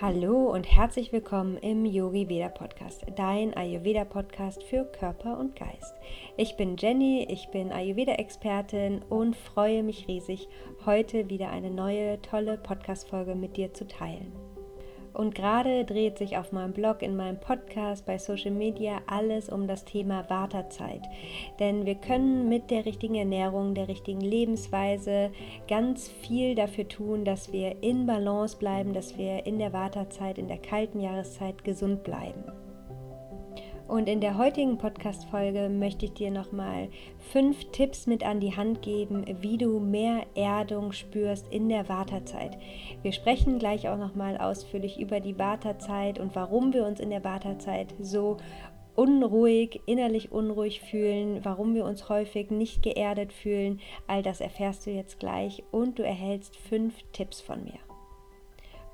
Hallo und herzlich willkommen im Yogi Veda Podcast, dein Ayurveda Podcast für Körper und Geist. Ich bin Jenny, ich bin Ayurveda Expertin und freue mich riesig, heute wieder eine neue tolle Podcast Folge mit dir zu teilen. Und gerade dreht sich auf meinem Blog, in meinem Podcast, bei Social Media alles um das Thema Wartezeit. Denn wir können mit der richtigen Ernährung, der richtigen Lebensweise ganz viel dafür tun, dass wir in Balance bleiben, dass wir in der Wartezeit, in der kalten Jahreszeit gesund bleiben. Und in der heutigen Podcast-Folge möchte ich dir nochmal fünf Tipps mit an die Hand geben, wie du mehr Erdung spürst in der Wartezeit. Wir sprechen gleich auch nochmal ausführlich über die Wartezeit und warum wir uns in der Wartezeit so unruhig, innerlich unruhig fühlen, warum wir uns häufig nicht geerdet fühlen. All das erfährst du jetzt gleich und du erhältst fünf Tipps von mir.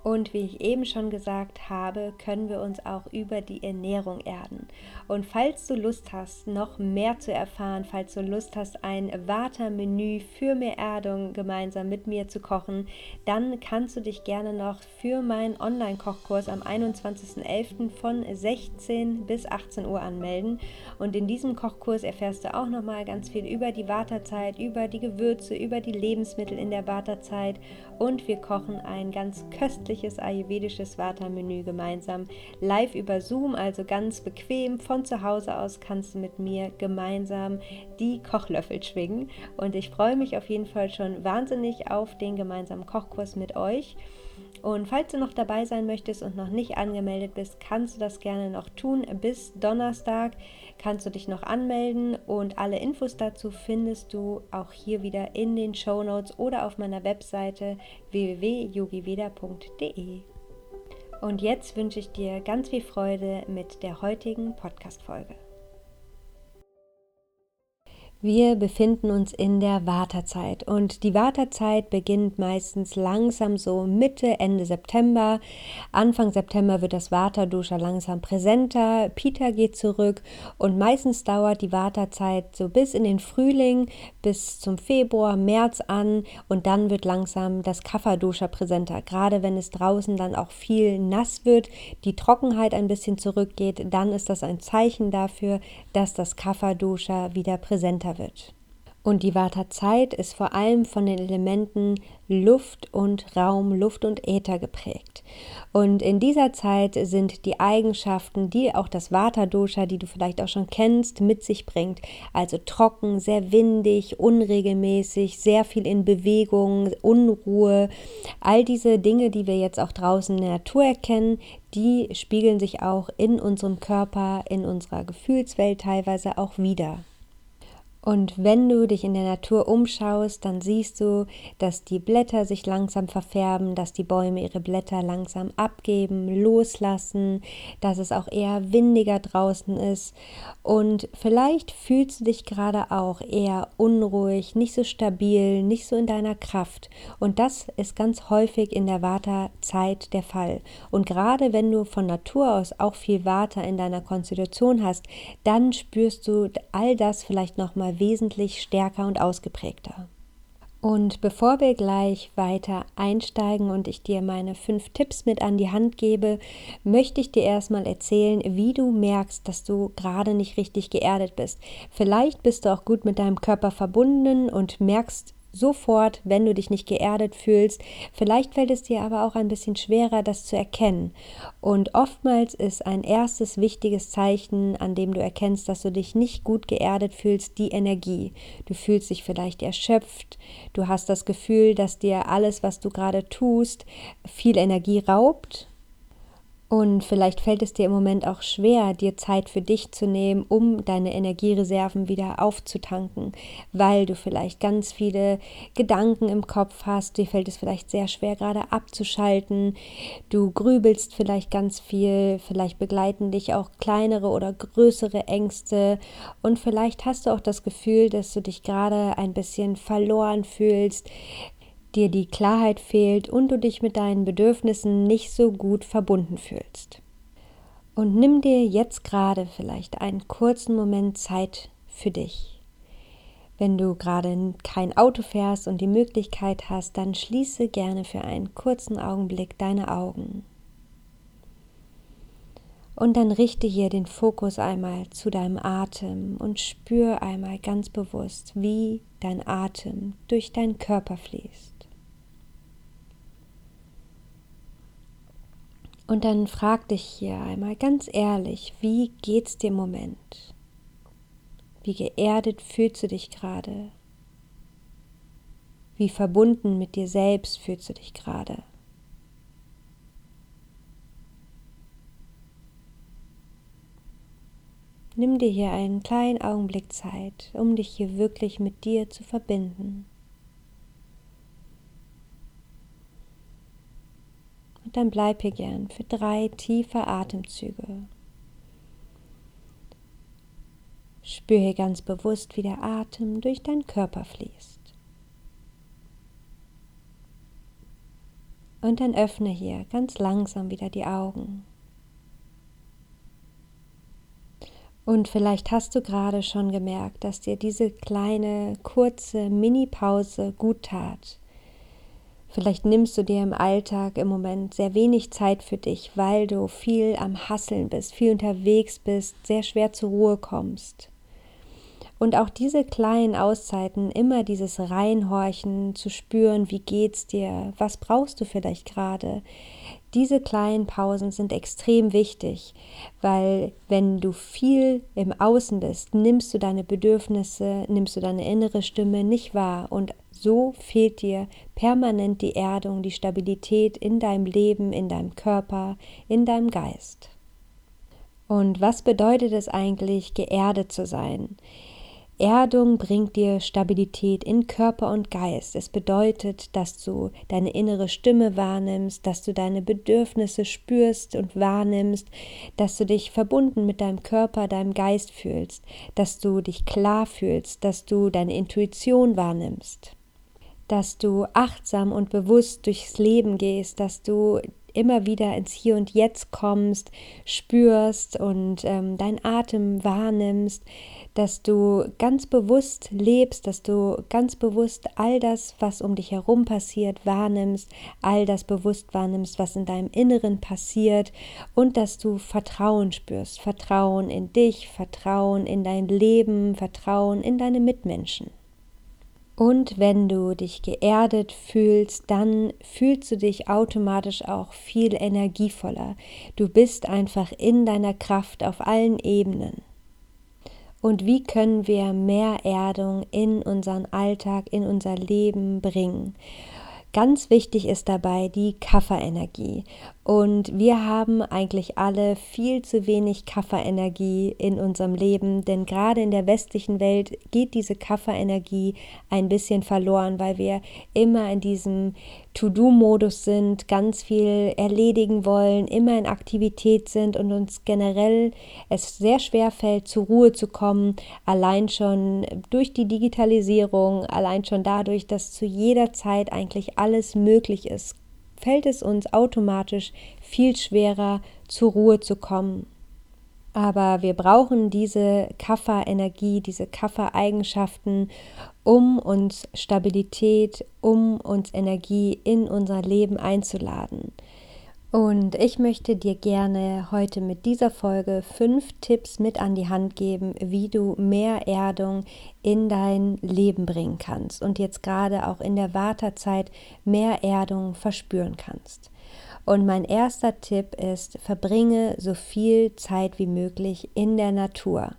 Und wie ich eben schon gesagt habe, können wir uns auch über die Ernährung erden. Und falls du Lust hast, noch mehr zu erfahren, falls du Lust hast, ein Vata-Menü für mehr Erdung gemeinsam mit mir zu kochen, dann kannst du dich gerne noch für meinen Online-Kochkurs am 21.11. von 16 bis 18 Uhr anmelden. Und in diesem Kochkurs erfährst du auch noch mal ganz viel über die Wartezeit, über die Gewürze, über die Lebensmittel in der Wartezeit. Und wir kochen ein ganz köstliches ayurvedisches Vata-Menü gemeinsam live über Zoom, also ganz bequem von zu Hause aus kannst du mit mir gemeinsam die Kochlöffel schwingen. Und ich freue mich auf jeden Fall schon wahnsinnig auf den gemeinsamen Kochkurs mit euch. Und falls du noch dabei sein möchtest und noch nicht angemeldet bist, kannst du das gerne noch tun. Bis Donnerstag kannst du dich noch anmelden und alle Infos dazu findest du auch hier wieder in den Show Notes oder auf meiner Webseite www.yogiveda.de. Und jetzt wünsche ich dir ganz viel Freude mit der heutigen Podcast-Folge. Wir befinden uns in der Wartezeit und die Wartezeit beginnt meistens langsam so Mitte, Ende September. Anfang September wird das Vata-Dosha langsam präsenter, Pita geht zurück und meistens dauert die Wartezeit so bis in den Frühling, bis zum Februar, März an und dann wird langsam das Kapha-Dosha präsenter. Gerade wenn es draußen dann auch viel nass wird, die Trockenheit ein bisschen zurückgeht, dann ist das ein Zeichen dafür, dass das Kapha-Dosha wieder präsenter wird. Und die Vata-Zeit ist vor allem von den Elementen Luft und Raum, Luft und Äther geprägt. Und in dieser Zeit sind die Eigenschaften, die auch das Vata-Dosha, die du vielleicht auch schon kennst, mit sich bringt. Also trocken, sehr windig, unregelmäßig, sehr viel in Bewegung, Unruhe. All diese Dinge, die wir jetzt auch draußen in der Natur erkennen, die spiegeln sich auch in unserem Körper, in unserer Gefühlswelt teilweise auch wieder. Und wenn du dich in der Natur umschaust, dann siehst du, dass die Blätter sich langsam verfärben, dass die Bäume ihre Blätter langsam abgeben, loslassen, dass es auch eher windiger draußen ist. Und vielleicht fühlst du dich gerade auch eher unruhig, nicht so stabil, nicht so in deiner Kraft. Und das ist ganz häufig in der Vata-Zeit der Fall. Und gerade wenn du von Natur aus auch viel Vata in deiner Konstitution hast, dann spürst du all das vielleicht nochmal nochmal wesentlich stärker und ausgeprägter. Und bevor wir gleich weiter einsteigen und ich dir meine fünf Tipps mit an die Hand gebe, möchte ich dir erstmal erzählen, wie du merkst, dass du gerade nicht richtig geerdet bist. Vielleicht bist du auch gut mit deinem Körper verbunden und merkst sofort, wenn du dich nicht geerdet fühlst. Vielleicht fällt es dir aber auch ein bisschen schwerer, das zu erkennen. Und oftmals ist ein erstes wichtiges Zeichen, an dem du erkennst, dass du dich nicht gut geerdet fühlst, die Energie. Du fühlst dich vielleicht erschöpft, du hast das Gefühl, dass dir alles, was du gerade tust, viel Energie raubt und vielleicht fällt es dir im Moment auch schwer, dir Zeit für dich zu nehmen, um deine Energiereserven wieder aufzutanken, weil du vielleicht ganz viele Gedanken im Kopf hast. Dir fällt es vielleicht sehr schwer, gerade abzuschalten. Du grübelst vielleicht ganz viel. Vielleicht begleiten dich auch kleinere oder größere Ängste. Und vielleicht hast du auch das Gefühl, dass du dich gerade ein bisschen verloren fühlst dir die Klarheit fehlt und du dich mit deinen Bedürfnissen nicht so gut verbunden fühlst. Und nimm dir jetzt gerade vielleicht einen kurzen Moment Zeit für dich. Wenn du gerade kein Auto fährst und die Möglichkeit hast, dann schließe gerne für einen kurzen Augenblick deine Augen. Und dann richte hier den Fokus einmal zu deinem Atem und spür einmal ganz bewusst, wie dein Atem durch deinen Körper fließt. Und dann frag dich hier einmal ganz ehrlich, wie geht's dir im Moment? Wie geerdet fühlst du dich gerade? Wie verbunden mit dir selbst fühlst du dich gerade? Nimm dir hier einen kleinen Augenblick Zeit, um dich hier wirklich mit dir zu verbinden. Und dann bleib hier gern für drei tiefe Atemzüge. Spür hier ganz bewusst, wie der Atem durch deinen Körper fließt. Und dann öffne hier ganz langsam wieder die Augen. Und vielleicht hast du gerade schon gemerkt, dass dir diese kleine, kurze Mini-Pause gut tat. Vielleicht nimmst du dir im Alltag im Moment sehr wenig Zeit für dich, weil du viel am Hasseln bist, viel unterwegs bist, sehr schwer zur Ruhe kommst. Und auch diese kleinen Auszeiten, immer dieses Reinhorchen zu spüren, wie geht's dir, was brauchst du vielleicht gerade, diese kleinen Pausen sind extrem wichtig, weil wenn du viel im Außen bist, nimmst du deine Bedürfnisse, nimmst du deine innere Stimme nicht wahr und so fehlt dir permanent die Erdung, die Stabilität in deinem Leben, in deinem Körper, in deinem Geist. Und was bedeutet es eigentlich, geerdet zu sein? Erdung bringt dir Stabilität in Körper und Geist. Es bedeutet, dass du deine innere Stimme wahrnimmst, dass du deine Bedürfnisse spürst und wahrnimmst, dass du dich verbunden mit deinem Körper, deinem Geist fühlst, dass du dich klar fühlst, dass du deine Intuition wahrnimmst, dass du achtsam und bewusst durchs Leben gehst, dass du immer wieder ins Hier und Jetzt kommst, spürst und ähm, deinen Atem wahrnimmst, dass du ganz bewusst lebst, dass du ganz bewusst all das, was um dich herum passiert, wahrnimmst, all das bewusst wahrnimmst, was in deinem Inneren passiert und dass du Vertrauen spürst, Vertrauen in dich, Vertrauen in dein Leben, Vertrauen in deine Mitmenschen. Und wenn du dich geerdet fühlst, dann fühlst du dich automatisch auch viel energievoller. Du bist einfach in deiner Kraft auf allen Ebenen und wie können wir mehr Erdung in unseren Alltag, in unser Leben bringen. Ganz wichtig ist dabei die Kafferenergie. Und wir haben eigentlich alle viel zu wenig Kafferenergie in unserem Leben, denn gerade in der westlichen Welt geht diese Kafferenergie ein bisschen verloren, weil wir immer in diesem To-Do-Modus sind, ganz viel erledigen wollen, immer in Aktivität sind und uns generell es sehr schwer fällt, zur Ruhe zu kommen, allein schon durch die Digitalisierung, allein schon dadurch, dass zu jeder Zeit eigentlich alles möglich ist, fällt es uns automatisch viel schwerer, zur Ruhe zu kommen. Aber wir brauchen diese Kaffer-Energie, diese Kaffer-Eigenschaften, um uns Stabilität, um uns Energie in unser Leben einzuladen. Und ich möchte dir gerne heute mit dieser Folge fünf Tipps mit an die Hand geben, wie du mehr Erdung in dein Leben bringen kannst und jetzt gerade auch in der Wartezeit mehr Erdung verspüren kannst. Und mein erster Tipp ist, verbringe so viel Zeit wie möglich in der Natur.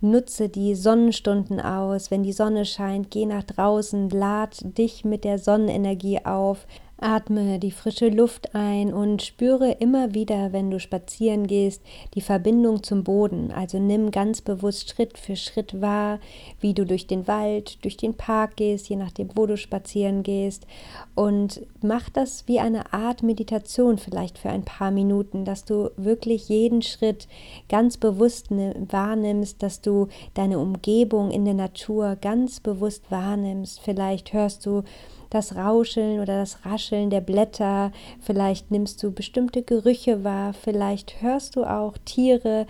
Nutze die Sonnenstunden aus. Wenn die Sonne scheint, geh nach draußen, lad dich mit der Sonnenenergie auf. Atme die frische Luft ein und spüre immer wieder, wenn du spazieren gehst, die Verbindung zum Boden. Also nimm ganz bewusst Schritt für Schritt wahr, wie du durch den Wald, durch den Park gehst, je nachdem, wo du spazieren gehst. Und mach das wie eine Art Meditation vielleicht für ein paar Minuten, dass du wirklich jeden Schritt ganz bewusst wahrnimmst, dass du deine Umgebung in der Natur ganz bewusst wahrnimmst. Vielleicht hörst du das Rauscheln oder das Rascheln der Blätter, vielleicht nimmst du bestimmte Gerüche wahr, vielleicht hörst du auch Tiere.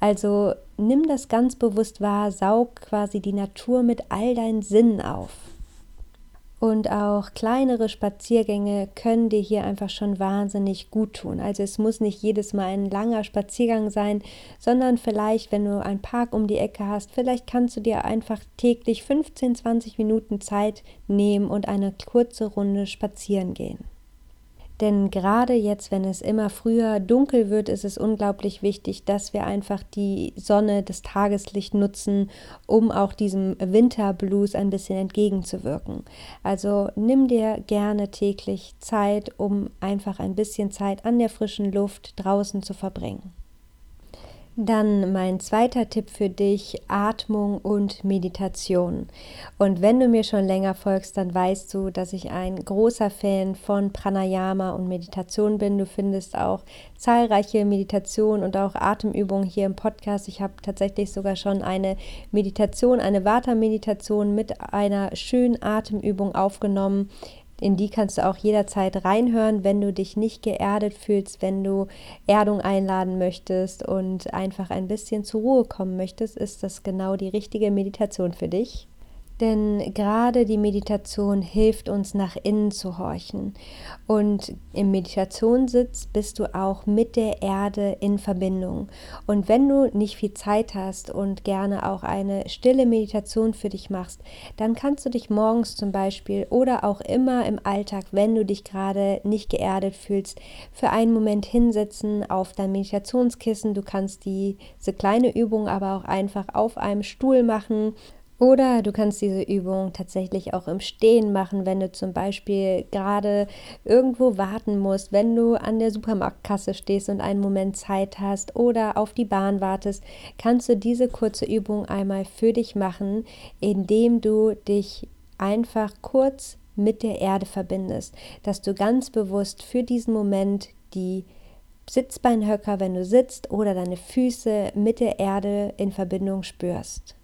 Also nimm das ganz bewusst wahr, saug quasi die Natur mit all deinen Sinnen auf. Und auch kleinere Spaziergänge können dir hier einfach schon wahnsinnig gut tun. Also es muss nicht jedes Mal ein langer Spaziergang sein, sondern vielleicht, wenn du einen Park um die Ecke hast, vielleicht kannst du dir einfach täglich 15, 20 Minuten Zeit nehmen und eine kurze Runde spazieren gehen. Denn gerade jetzt, wenn es immer früher dunkel wird, ist es unglaublich wichtig, dass wir einfach die Sonne, das Tageslicht nutzen, um auch diesem Winterblues ein bisschen entgegenzuwirken. Also nimm dir gerne täglich Zeit, um einfach ein bisschen Zeit an der frischen Luft draußen zu verbringen. Dann mein zweiter Tipp für dich, Atmung und Meditation. Und wenn du mir schon länger folgst, dann weißt du, dass ich ein großer Fan von Pranayama und Meditation bin. Du findest auch zahlreiche Meditationen und auch Atemübungen hier im Podcast. Ich habe tatsächlich sogar schon eine Meditation, eine Vata-Meditation mit einer schönen Atemübung aufgenommen, in die kannst du auch jederzeit reinhören, wenn du dich nicht geerdet fühlst, wenn du Erdung einladen möchtest und einfach ein bisschen zur Ruhe kommen möchtest, ist das genau die richtige Meditation für dich. Denn gerade die Meditation hilft uns nach innen zu horchen. Und im Meditationssitz bist du auch mit der Erde in Verbindung. Und wenn du nicht viel Zeit hast und gerne auch eine stille Meditation für dich machst, dann kannst du dich morgens zum Beispiel oder auch immer im Alltag, wenn du dich gerade nicht geerdet fühlst, für einen Moment hinsetzen auf dein Meditationskissen. Du kannst diese kleine Übung aber auch einfach auf einem Stuhl machen oder du kannst diese Übung tatsächlich auch im Stehen machen, wenn du zum Beispiel gerade irgendwo warten musst, wenn du an der Supermarktkasse stehst und einen Moment Zeit hast oder auf die Bahn wartest, kannst du diese kurze Übung einmal für dich machen, indem du dich einfach kurz mit der Erde verbindest, dass du ganz bewusst für diesen Moment die Sitzbeinhöcker, wenn du sitzt, oder deine Füße mit der Erde in Verbindung spürst.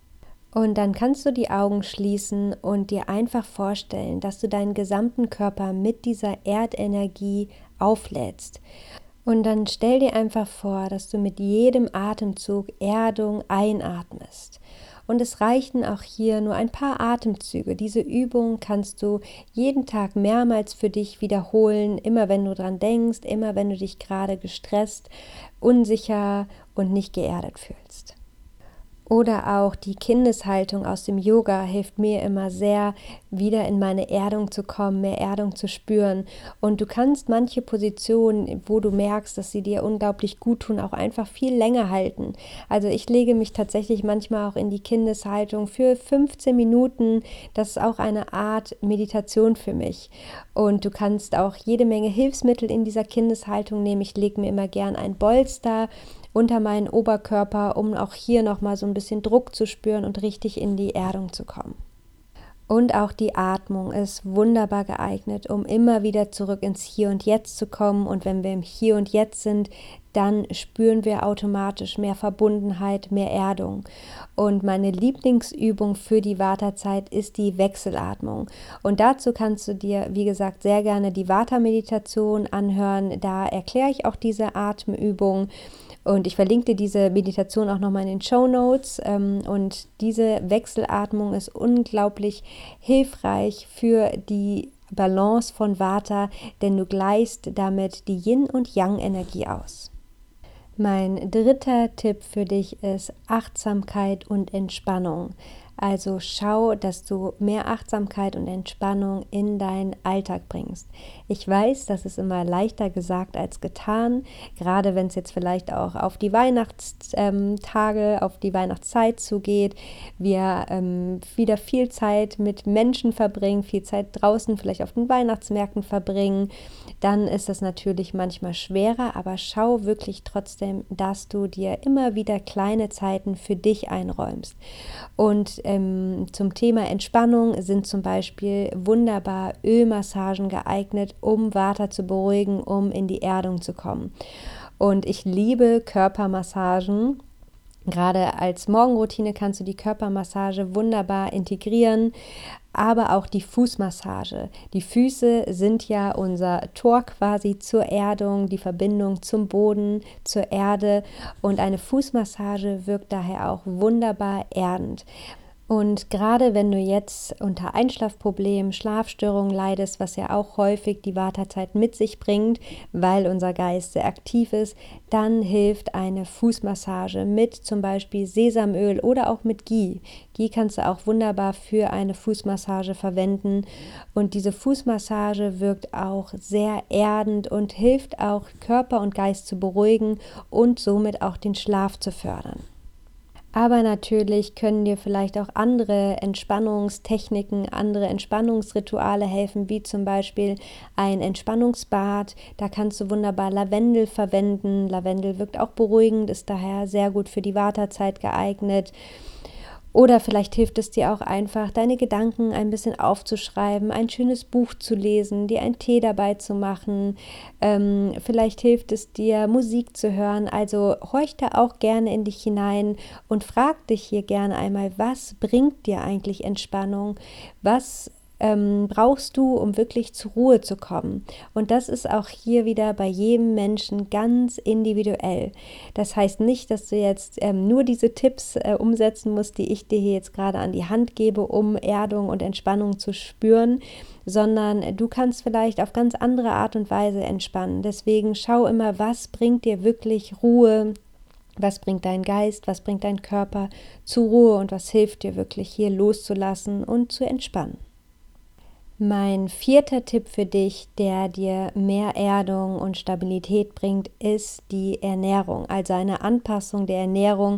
Und dann kannst du die Augen schließen und dir einfach vorstellen, dass du deinen gesamten Körper mit dieser Erdenergie auflädst. Und dann stell dir einfach vor, dass du mit jedem Atemzug Erdung einatmest. Und es reichten auch hier nur ein paar Atemzüge. Diese Übung kannst du jeden Tag mehrmals für dich wiederholen, immer wenn du dran denkst, immer wenn du dich gerade gestresst, unsicher und nicht geerdet fühlst. Oder auch die Kindeshaltung aus dem Yoga hilft mir immer sehr, wieder in meine Erdung zu kommen, mehr Erdung zu spüren. Und du kannst manche Positionen, wo du merkst, dass sie dir unglaublich gut tun, auch einfach viel länger halten. Also ich lege mich tatsächlich manchmal auch in die Kindeshaltung für 15 Minuten. Das ist auch eine Art Meditation für mich. Und du kannst auch jede Menge Hilfsmittel in dieser Kindeshaltung nehmen. Ich lege mir immer gern ein Bolster unter meinen Oberkörper, um auch hier nochmal so ein bisschen Druck zu spüren und richtig in die Erdung zu kommen. Und auch die Atmung ist wunderbar geeignet, um immer wieder zurück ins Hier und Jetzt zu kommen. Und wenn wir im Hier und Jetzt sind, dann spüren wir automatisch mehr Verbundenheit, mehr Erdung. Und meine Lieblingsübung für die Wartezeit ist die Wechselatmung. Und dazu kannst du dir, wie gesagt, sehr gerne die Vata-Meditation anhören. Da erkläre ich auch diese Atemübung. Und ich verlinke dir diese Meditation auch nochmal in den Show Notes. Ähm, und diese Wechselatmung ist unglaublich hilfreich für die Balance von Vata, denn du gleichst damit die Yin- und Yang-Energie aus. Mein dritter Tipp für dich ist Achtsamkeit und Entspannung. Also schau, dass du mehr Achtsamkeit und Entspannung in deinen Alltag bringst. Ich weiß, das ist immer leichter gesagt als getan, gerade wenn es jetzt vielleicht auch auf die Weihnachtstage, auf die Weihnachtszeit zugeht. Wir ähm, wieder viel Zeit mit Menschen verbringen, viel Zeit draußen, vielleicht auf den Weihnachtsmärkten verbringen. Dann ist das natürlich manchmal schwerer, aber schau wirklich trotzdem, dass du dir immer wieder kleine Zeiten für dich einräumst. Und ähm, zum Thema Entspannung sind zum Beispiel wunderbar Ölmassagen geeignet, um Water zu beruhigen, um in die Erdung zu kommen. Und ich liebe Körpermassagen. Gerade als Morgenroutine kannst du die Körpermassage wunderbar integrieren, aber auch die Fußmassage. Die Füße sind ja unser Tor quasi zur Erdung, die Verbindung zum Boden, zur Erde und eine Fußmassage wirkt daher auch wunderbar erdend. Und gerade wenn du jetzt unter Einschlafproblemen, Schlafstörungen leidest, was ja auch häufig die Wartezeit mit sich bringt, weil unser Geist sehr aktiv ist, dann hilft eine Fußmassage mit zum Beispiel Sesamöl oder auch mit Ghee. Ghee kannst du auch wunderbar für eine Fußmassage verwenden. Und diese Fußmassage wirkt auch sehr erdend und hilft auch Körper und Geist zu beruhigen und somit auch den Schlaf zu fördern. Aber natürlich können dir vielleicht auch andere Entspannungstechniken, andere Entspannungsrituale helfen, wie zum Beispiel ein Entspannungsbad. Da kannst du wunderbar Lavendel verwenden. Lavendel wirkt auch beruhigend, ist daher sehr gut für die Wartezeit geeignet. Oder vielleicht hilft es dir auch einfach, deine Gedanken ein bisschen aufzuschreiben, ein schönes Buch zu lesen, dir einen Tee dabei zu machen. Ähm, vielleicht hilft es dir, Musik zu hören. Also horch da auch gerne in dich hinein und frag dich hier gerne einmal, was bringt dir eigentlich Entspannung? Was ähm, brauchst du, um wirklich zur Ruhe zu kommen. Und das ist auch hier wieder bei jedem Menschen ganz individuell. Das heißt nicht, dass du jetzt ähm, nur diese Tipps äh, umsetzen musst, die ich dir hier jetzt gerade an die Hand gebe, um Erdung und Entspannung zu spüren, sondern du kannst vielleicht auf ganz andere Art und Weise entspannen. Deswegen schau immer, was bringt dir wirklich Ruhe, was bringt dein Geist, was bringt dein Körper zur Ruhe und was hilft dir wirklich hier loszulassen und zu entspannen. Mein vierter Tipp für dich, der dir mehr Erdung und Stabilität bringt, ist die Ernährung, also eine Anpassung der Ernährung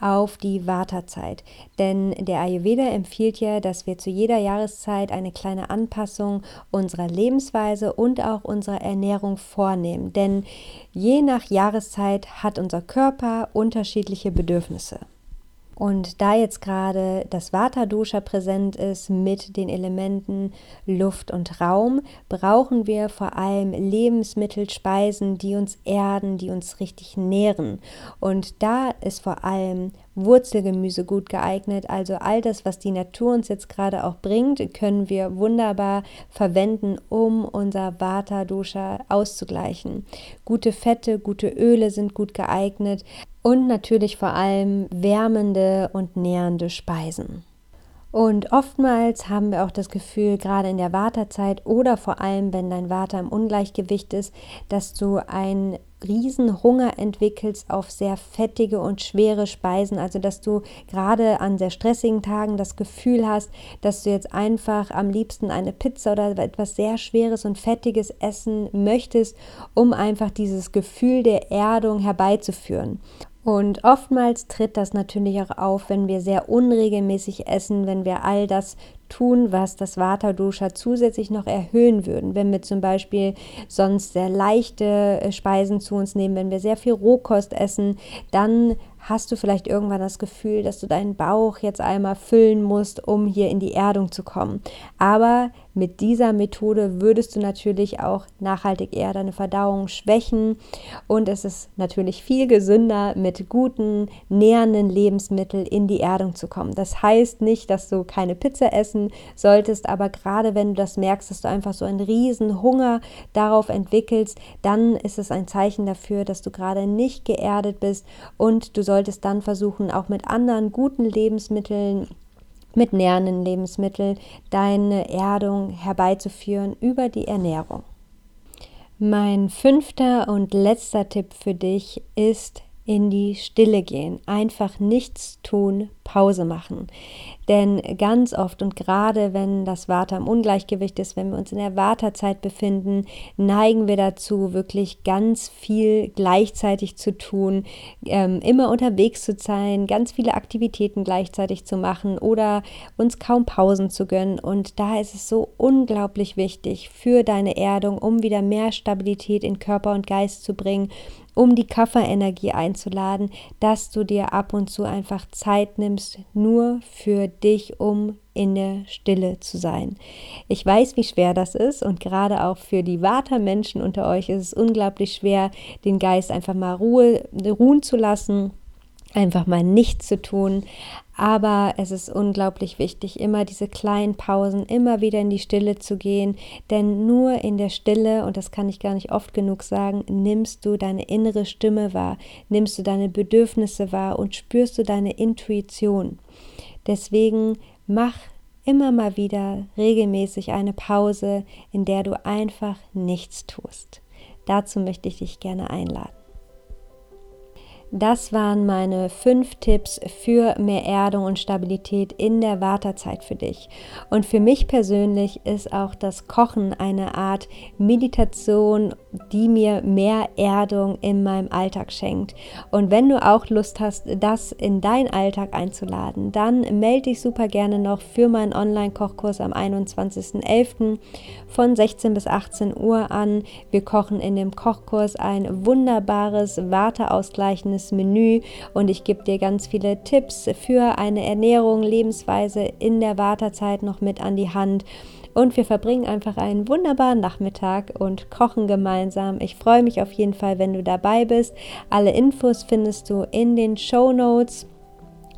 auf die Wartezeit. Denn der Ayurveda empfiehlt ja, dass wir zu jeder Jahreszeit eine kleine Anpassung unserer Lebensweise und auch unserer Ernährung vornehmen. Denn je nach Jahreszeit hat unser Körper unterschiedliche Bedürfnisse. Und da jetzt gerade das Vata-Dosha präsent ist mit den Elementen Luft und Raum, brauchen wir vor allem Lebensmittel, Speisen, die uns erden, die uns richtig nähren. Und da ist vor allem Wurzelgemüse gut geeignet. Also all das, was die Natur uns jetzt gerade auch bringt, können wir wunderbar verwenden, um unser Vata-Dosha auszugleichen. Gute Fette, gute Öle sind gut geeignet und natürlich vor allem wärmende und nährende Speisen. Und oftmals haben wir auch das Gefühl, gerade in der Wartezeit oder vor allem, wenn dein Water im Ungleichgewicht ist, dass du einen Riesenhunger entwickelst auf sehr fettige und schwere Speisen. Also, dass du gerade an sehr stressigen Tagen das Gefühl hast, dass du jetzt einfach am liebsten eine Pizza oder etwas sehr Schweres und Fettiges essen möchtest, um einfach dieses Gefühl der Erdung herbeizuführen. Und oftmals tritt das natürlich auch auf, wenn wir sehr unregelmäßig essen, wenn wir all das tun, was das Vata-Dosha zusätzlich noch erhöhen würden. Wenn wir zum Beispiel sonst sehr leichte äh, Speisen zu uns nehmen, wenn wir sehr viel Rohkost essen, dann hast du vielleicht irgendwann das Gefühl, dass du deinen Bauch jetzt einmal füllen musst, um hier in die Erdung zu kommen. Aber mit dieser Methode würdest du natürlich auch nachhaltig eher deine Verdauung schwächen und es ist natürlich viel gesünder, mit guten, nährenden Lebensmitteln in die Erdung zu kommen. Das heißt nicht, dass du keine Pizza essen solltest, aber gerade wenn du das merkst, dass du einfach so einen riesen Hunger darauf entwickelst, dann ist es ein Zeichen dafür, dass du gerade nicht geerdet bist und du solltest dann versuchen, auch mit anderen guten Lebensmitteln mit nährenden Lebensmitteln deine Erdung herbeizuführen über die Ernährung. Mein fünfter und letzter Tipp für dich ist in die Stille gehen, einfach nichts tun, Pause machen. Denn ganz oft und gerade wenn das Vata im Ungleichgewicht ist, wenn wir uns in der Vata-Zeit befinden, neigen wir dazu, wirklich ganz viel gleichzeitig zu tun, ähm, immer unterwegs zu sein, ganz viele Aktivitäten gleichzeitig zu machen oder uns kaum Pausen zu gönnen. Und da ist es so unglaublich wichtig für deine Erdung, um wieder mehr Stabilität in Körper und Geist zu bringen um die Kafferenergie einzuladen, dass du dir ab und zu einfach Zeit nimmst, nur für dich, um in der Stille zu sein. Ich weiß, wie schwer das ist und gerade auch für die Vata-Menschen unter euch ist es unglaublich schwer, den Geist einfach mal Ruhe, ruhen zu lassen einfach mal nichts zu tun. Aber es ist unglaublich wichtig, immer diese kleinen Pausen, immer wieder in die Stille zu gehen. Denn nur in der Stille, und das kann ich gar nicht oft genug sagen, nimmst du deine innere Stimme wahr, nimmst du deine Bedürfnisse wahr und spürst du deine Intuition. Deswegen mach immer mal wieder regelmäßig eine Pause, in der du einfach nichts tust. Dazu möchte ich dich gerne einladen. Das waren meine fünf Tipps für mehr Erdung und Stabilität in der Wartezeit für dich. Und für mich persönlich ist auch das Kochen eine Art Meditation, die mir mehr Erdung in meinem Alltag schenkt. Und wenn du auch Lust hast, das in deinen Alltag einzuladen, dann melde dich super gerne noch für meinen Online-Kochkurs am 21.11. von 16 bis 18 Uhr an. Wir kochen in dem Kochkurs ein wunderbares, warteausgleichendes kleines Menü und ich gebe dir ganz viele Tipps für eine Ernährung, Lebensweise in der Wartezeit noch mit an die Hand. Und wir verbringen einfach einen wunderbaren Nachmittag und kochen gemeinsam. Ich freue mich auf jeden Fall, wenn du dabei bist. Alle Infos findest du in den Show Notes.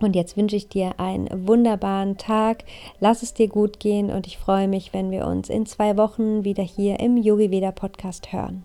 Und jetzt wünsche ich dir einen wunderbaren Tag. Lass es dir gut gehen und ich freue mich, wenn wir uns in zwei Wochen wieder hier im Yogi Veda Podcast hören.